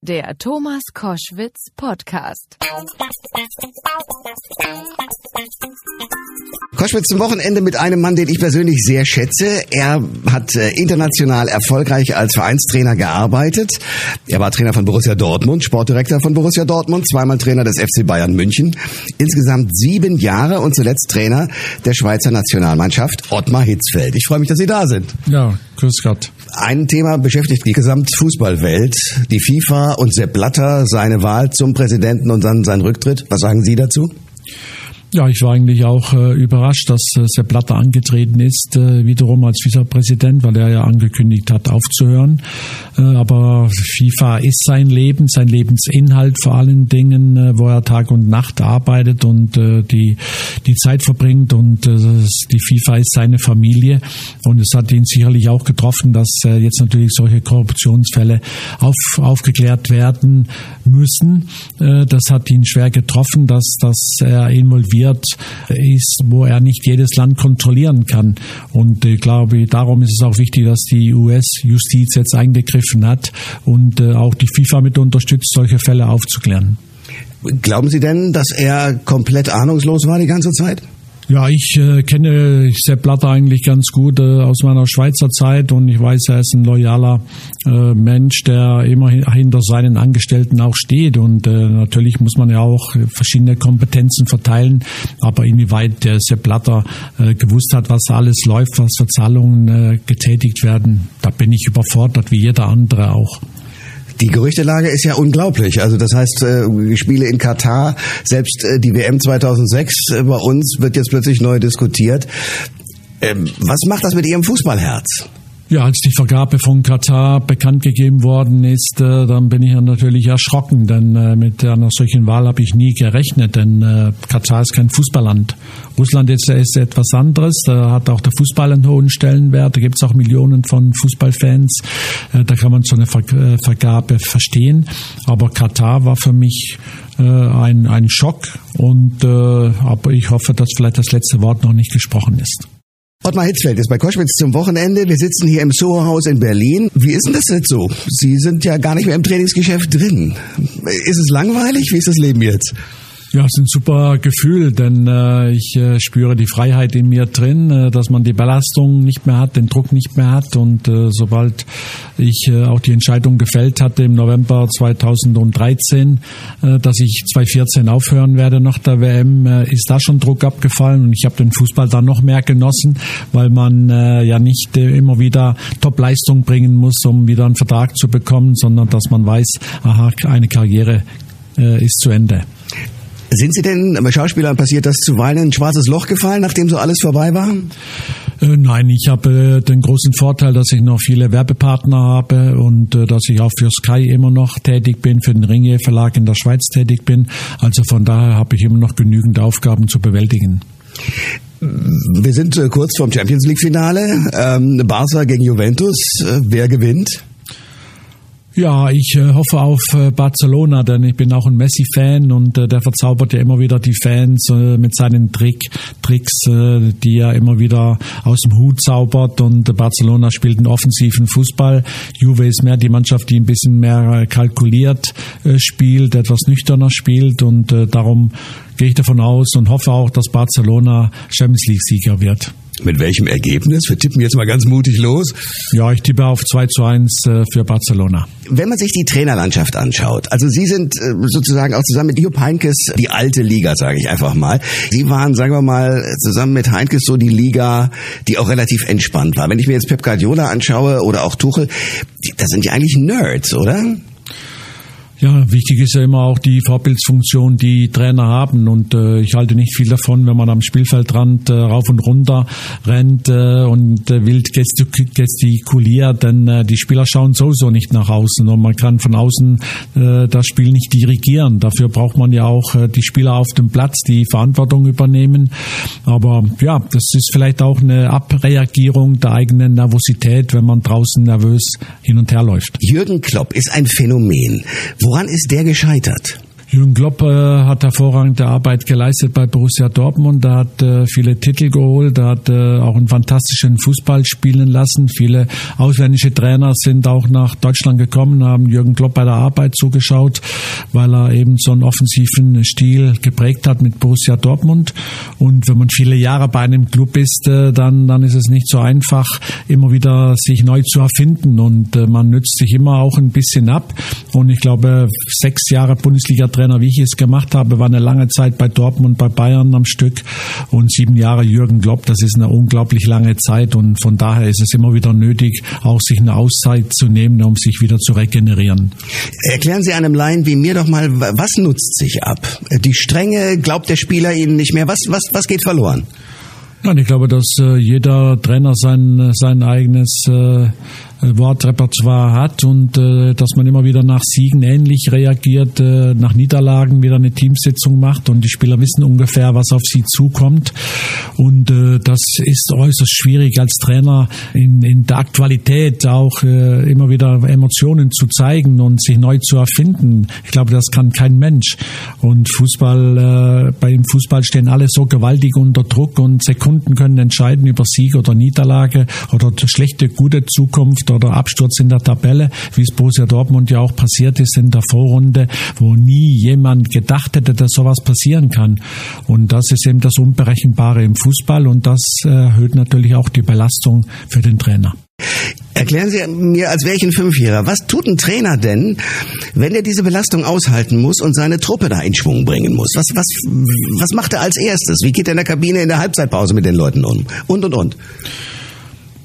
Der Thomas Koschwitz Podcast. Koschwitz zum Wochenende mit einem Mann, den ich persönlich sehr schätze. Er hat äh, international erfolgreich als Vereinstrainer gearbeitet. Er war Trainer von Borussia Dortmund, Sportdirektor von Borussia Dortmund, zweimal Trainer des FC Bayern München. Insgesamt sieben Jahre und zuletzt Trainer der Schweizer Nationalmannschaft Ottmar Hitzfeld. Ich freue mich, dass Sie da sind. Ja, grüß Gott. Ein Thema beschäftigt die Gesamtfußballwelt. Die FIFA und Sepp Blatter, seine Wahl zum Präsidenten und dann sein Rücktritt. Was sagen Sie dazu? Ja, ich war eigentlich auch äh, überrascht, dass äh, Sepp Blatter angetreten ist, äh, wiederum als Vizepräsident, weil er ja angekündigt hat, aufzuhören. Äh, aber FIFA ist sein Leben, sein Lebensinhalt vor allen Dingen, äh, wo er Tag und Nacht arbeitet und äh, die, die Zeit verbringt und äh, die FIFA ist seine Familie. Und es hat ihn sicherlich auch getroffen, dass äh, jetzt natürlich solche Korruptionsfälle auf, aufgeklärt werden müssen. Äh, das hat ihn schwer getroffen, dass, dass er involviert involviert ist, wo er nicht jedes Land kontrollieren kann. Und ich glaube, darum ist es auch wichtig, dass die US-Justiz jetzt eingegriffen hat und äh, auch die FIFA mit unterstützt, solche Fälle aufzuklären. Glauben Sie denn, dass er komplett ahnungslos war die ganze Zeit? Ja, ich äh, kenne Sepp Blatter eigentlich ganz gut äh, aus meiner Schweizer Zeit. Und ich weiß, er ist ein loyaler äh, Mensch, der immer hinter seinen Angestellten auch steht. Und äh, natürlich muss man ja auch verschiedene Kompetenzen verteilen, aber inwieweit der Sepp Blatter äh, gewusst hat, was alles läuft, was für Zahlungen äh, getätigt werden, da bin ich überfordert, wie jeder andere auch. Die Gerüchtelage ist ja unglaublich. Also das heißt, äh, Spiele in Katar, selbst äh, die WM 2006 äh, bei uns wird jetzt plötzlich neu diskutiert. Ähm, was macht das mit Ihrem Fußballherz? Ja, als die Vergabe von Katar bekannt gegeben worden ist, äh, dann bin ich ja natürlich erschrocken, denn äh, mit einer solchen Wahl habe ich nie gerechnet, denn äh, Katar ist kein Fußballland. Russland ist, ist etwas anderes, da hat auch der Fußball einen hohen Stellenwert, da gibt es auch Millionen von Fußballfans, äh, da kann man so eine Ver äh, Vergabe verstehen, aber Katar war für mich äh, ein, ein Schock und äh, aber ich hoffe, dass vielleicht das letzte Wort noch nicht gesprochen ist. Ottmar Hitzfeld ist bei Koschwitz zum Wochenende. Wir sitzen hier im Soho-Haus in Berlin. Wie ist denn das jetzt so? Sie sind ja gar nicht mehr im Trainingsgeschäft drin. Ist es langweilig? Wie ist das Leben jetzt? Ja, es ist ein super Gefühl, denn äh, ich äh, spüre die Freiheit in mir drin, äh, dass man die Belastung nicht mehr hat, den Druck nicht mehr hat. Und äh, sobald ich äh, auch die Entscheidung gefällt hatte im November 2013, äh, dass ich 2014 aufhören werde nach der WM, äh, ist da schon Druck abgefallen und ich habe den Fußball dann noch mehr genossen, weil man äh, ja nicht äh, immer wieder Top-Leistung bringen muss, um wieder einen Vertrag zu bekommen, sondern dass man weiß, aha, eine Karriere äh, ist zu Ende. Sind Sie denn, bei Schauspielern passiert das zuweilen ein schwarzes Loch gefallen, nachdem so alles vorbei war? Äh, Nein, ich habe äh, den großen Vorteil, dass ich noch viele Werbepartner habe und äh, dass ich auch für Sky immer noch tätig bin, für den Ringe Verlag in der Schweiz tätig bin. Also von daher habe ich immer noch genügend Aufgaben zu bewältigen. Wir sind äh, kurz vorm Champions League Finale. Ähm, Barca gegen Juventus. Äh, wer gewinnt? Ja, ich äh, hoffe auf äh, Barcelona, denn ich bin auch ein Messi-Fan und äh, der verzaubert ja immer wieder die Fans mit seinen Trick, Tricks, die er immer wieder aus dem Hut zaubert. Und Barcelona spielt einen offensiven Fußball. Juve ist mehr die Mannschaft, die ein bisschen mehr kalkuliert spielt, etwas nüchterner spielt und darum gehe ich davon aus und hoffe auch, dass Barcelona Champions League-Sieger wird. Mit welchem Ergebnis? Wir tippen jetzt mal ganz mutig los. Ja, ich tippe auf 2 zu 1 äh, für Barcelona. Wenn man sich die Trainerlandschaft anschaut, also Sie sind äh, sozusagen auch zusammen mit Jupp Heinkes die alte Liga, sage ich einfach mal. Sie waren, sagen wir mal, zusammen mit Heinkes so die Liga, die auch relativ entspannt war. Wenn ich mir jetzt Pep Guardiola anschaue oder auch Tuchel, das sind ja eigentlich Nerds, oder? Ja, wichtig ist ja immer auch die Vorbildsfunktion, die Trainer haben. Und äh, ich halte nicht viel davon, wenn man am Spielfeldrand äh, rauf und runter rennt äh, und äh, wild gestik- gestikuliert, denn äh, die Spieler schauen sowieso nicht nach außen und man kann von außen äh, das Spiel nicht dirigieren. Dafür braucht man ja auch äh, die Spieler auf dem Platz, die Verantwortung übernehmen. Aber ja, das ist vielleicht auch eine Abreagierung der eigenen Nervosität, wenn man draußen nervös hin und her läuft. Jürgen Klopp ist ein Phänomen. Woran ist der gescheitert? Jürgen Klopp äh, hat hervorragende Arbeit geleistet bei Borussia Dortmund. Er hat äh, viele Titel geholt, er hat äh, auch einen fantastischen Fußball spielen lassen. Viele ausländische Trainer sind auch nach Deutschland gekommen, haben Jürgen Klopp bei der Arbeit zugeschaut, weil er eben so einen offensiven Stil geprägt hat mit Borussia Dortmund. Und wenn man viele Jahre bei einem Club ist, äh, dann, dann ist es nicht so einfach, immer wieder sich neu zu erfinden. Und äh, man nützt sich immer auch ein bisschen ab. Und ich glaube, sechs Jahre Bundesliga Trainer, wie ich es gemacht habe, war eine lange Zeit bei Dortmund, bei Bayern am Stück und sieben Jahre Jürgen Klopp. Das ist eine unglaublich lange Zeit und von daher ist es immer wieder nötig, auch sich eine Auszeit zu nehmen, um sich wieder zu regenerieren. Erklären Sie einem Laien wie mir doch mal, was nutzt sich ab? Die Strenge, glaubt der Spieler Ihnen nicht mehr? Was, was, was geht verloren? Nein, ich glaube, dass äh, jeder Trainer sein, sein eigenes äh, Wortrepertoire hat und äh, dass man immer wieder nach Siegen ähnlich reagiert, äh, nach Niederlagen wieder eine Teamsitzung macht und die Spieler wissen ungefähr, was auf sie zukommt. Und äh, das ist äußerst schwierig als Trainer in, in der Aktualität auch äh, immer wieder Emotionen zu zeigen und sich neu zu erfinden. Ich glaube, das kann kein Mensch. Und Fußball, äh, bei dem Fußball stehen alle so gewaltig unter Druck und Sekunden können entscheiden über Sieg oder Niederlage oder schlechte, gute Zukunft oder Absturz in der Tabelle, wie es Borussia Dortmund ja auch passiert ist in der Vorrunde, wo nie jemand gedacht hätte, dass sowas passieren kann. Und das ist eben das Unberechenbare im Fußball und das erhöht natürlich auch die Belastung für den Trainer. Erklären Sie mir als welchen Fünfjährer, was tut ein Trainer denn, wenn er diese Belastung aushalten muss und seine Truppe da in Schwung bringen muss? Was, was, was macht er als erstes? Wie geht er in der Kabine in der Halbzeitpause mit den Leuten um? Und, und, und.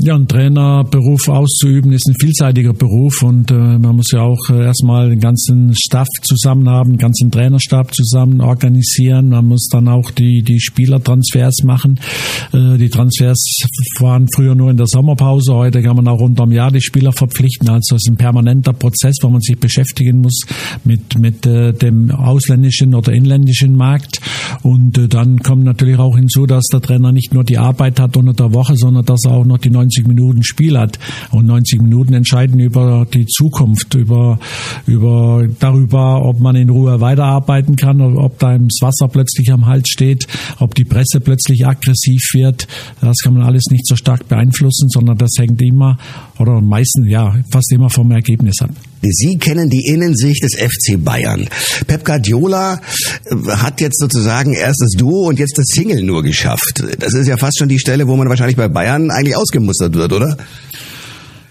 Ja, ein Trainerberuf auszuüben ist ein vielseitiger Beruf und äh, man muss ja auch äh, erstmal den ganzen Staff zusammen haben, den ganzen Trainerstab zusammen organisieren. Man muss dann auch die, die Spielertransfers machen. Äh, die Transfers waren früher nur in der Sommerpause, heute kann man auch unterm Jahr die Spieler verpflichten. Also es ist ein permanenter Prozess, wo man sich beschäftigen muss mit, mit äh, dem ausländischen oder inländischen Markt. Und äh, dann kommt natürlich auch hinzu, dass der Trainer nicht nur die Arbeit hat unter der Woche, sondern dass er auch noch die 90 Minuten Spiel hat. Und 90 Minuten entscheiden über die Zukunft, über, über, darüber, ob man in Ruhe weiterarbeiten kann, ob da das Wasser plötzlich am Hals steht, ob die Presse plötzlich aggressiv wird. Das kann man alles nicht so stark beeinflussen, sondern das hängt immer oder meistens, ja, fast immer vom Ergebnis ab. Sie kennen die Innensicht des FC Bayern. Pep Guardiola äh, hat jetzt sozusagen erst das Duo und jetzt das Single nur geschafft. Das ist ja fast schon die Stelle, wo man wahrscheinlich bei Bayern eigentlich ausgemustert wird, oder?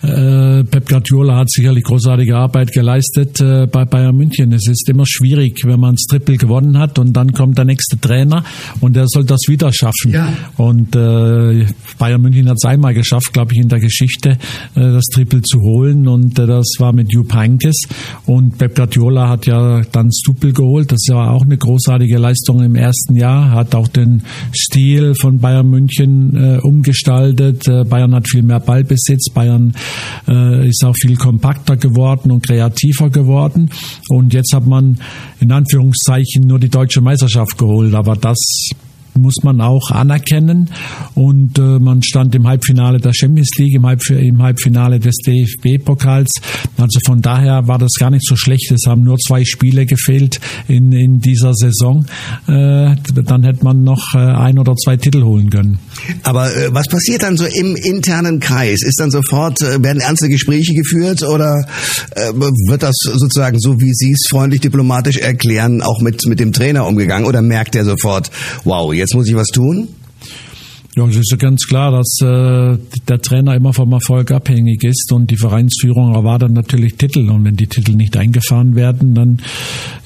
Äh, Pep Guardiola hat sicherlich großartige Arbeit geleistet äh, bei Bayern München. Es ist immer schwierig, wenn man das Triple gewonnen hat und dann kommt der nächste Trainer und der soll das wieder schaffen. Ja. Und äh, Bayern München hat es einmal geschafft, glaube ich, in der Geschichte, äh, das Triple zu holen und äh, das war mit Jupp Heynckes und Pep Guardiola hat ja dann das Double geholt. Das war auch eine großartige Leistung im ersten Jahr, hat auch den Stil von Bayern München äh, umgestaltet. Bayern hat viel mehr Ballbesitz. Bayern äh, ist auch viel kompakter geworden und kreativer geworden. Und jetzt hat man in Anführungszeichen nur die deutsche Meisterschaft geholt. Aber das muss man auch anerkennen. Und äh, man stand im Halbfinale der Champions League, im, Halb, im Halbfinale des DFB-Pokals. Also von daher war das gar nicht so schlecht. Es haben nur zwei Spiele gefehlt in, in dieser Saison. Äh, dann hätte man noch äh, ein oder zwei Titel holen können. Aber äh, was passiert dann so im internen Kreis? Ist dann sofort, äh, werden ernste Gespräche geführt oder äh, wird das sozusagen so, wie Sie es freundlich diplomatisch erklären, auch mit, mit dem Trainer umgegangen? Oder merkt er sofort, wow, jetzt muss ich was tun? Ja, es ist ja ganz klar, dass äh, der Trainer immer vom Erfolg abhängig ist und die Vereinsführung erwartet natürlich Titel. Und wenn die Titel nicht eingefahren werden, dann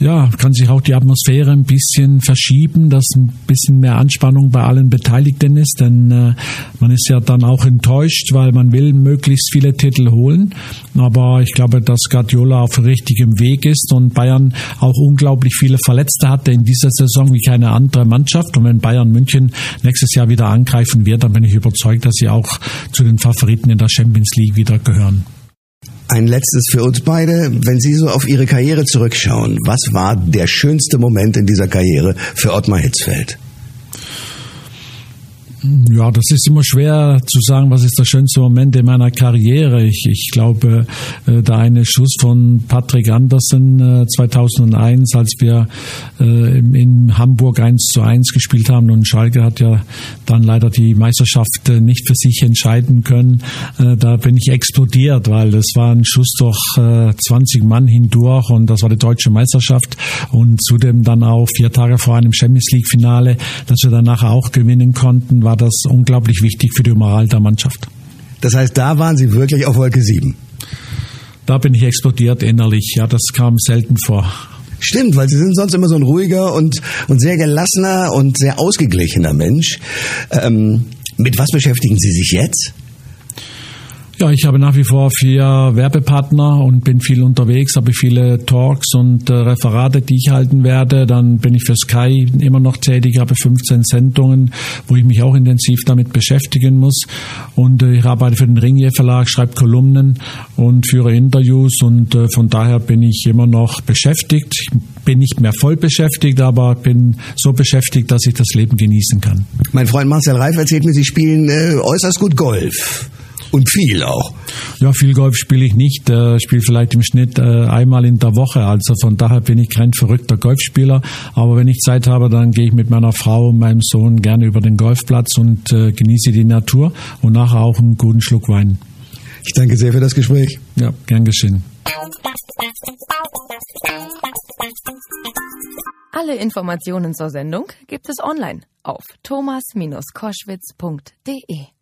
ja, kann sich auch die Atmosphäre ein bisschen verschieben, dass ein bisschen mehr Anspannung bei allen Beteiligten ist. Denn äh, man ist ja dann auch enttäuscht, weil man will möglichst viele Titel holen. Aber ich glaube, dass Guardiola auf richtigem Weg ist und Bayern auch unglaublich viele Verletzte hatte in dieser Saison wie keine andere Mannschaft. Und wenn Bayern München nächstes Jahr wieder angreift, angreifen wird, dann bin ich überzeugt, dass sie auch zu den Favoriten in der Champions League wieder gehören. Ein letztes für uns beide. Wenn Sie so auf Ihre Karriere zurückschauen, was war der schönste Moment in dieser Karriere für Ottmar Hitzfeld? Ja, das ist immer schwer zu sagen, was ist der schönste Moment in meiner Karriere. Ich, ich glaube, äh, der eine Schuss von Patrick Andersen 2001, äh, als wir äh, in Hamburg 1 zu 1 gespielt haben und Schalke hat ja dann leider die Meisterschaft nicht für sich entscheiden können. Da bin ich explodiert, weil das war ein Schuss durch 20 Mann hindurch und das war die deutsche Meisterschaft und zudem dann auch vier Tage vor einem Champions League Finale, dass wir dann nachher auch gewinnen konnten, war das unglaublich wichtig für die Moral der Mannschaft. Das heißt, da waren Sie wirklich auf Wolke 7? Da bin ich explodiert innerlich. Ja, das kam selten vor. Stimmt, weil Sie sind sonst immer so ein ruhiger und, und sehr gelassener und sehr ausgeglichener Mensch. Ähm, mit was beschäftigen Sie sich jetzt? Ja, ich habe nach wie vor vier Werbepartner und bin viel unterwegs, habe viele Talks und äh, Referate, die ich halten werde. Dann bin ich für Sky immer noch tätig, habe 15 Sendungen, wo ich mich auch intensiv damit beschäftigen muss. Und äh, ich arbeite für den Ringier Verlag, schreibe Kolumnen und führe Interviews und äh, von daher bin ich immer noch beschäftigt. Ich bin nicht mehr voll beschäftigt, aber bin so beschäftigt, dass ich das Leben genießen kann. Mein Freund Marcel Reif erzählt mir, Sie spielen äh, äußerst gut Golf. Und viel auch. Ja, viel Golf spiele ich nicht. Äh, spiele vielleicht im Schnitt äh, einmal in der Woche. Also von daher bin ich kein verrückter Golfspieler. Aber wenn ich Zeit habe, dann gehe ich mit meiner Frau und meinem Sohn gerne über den Golfplatz und äh, genieße die Natur und nachher auch einen guten Schluck Wein. Ich danke sehr für das Gespräch. Ja, gern geschehen. Alle Informationen zur Sendung gibt es online auf thomas-koschwitz.de.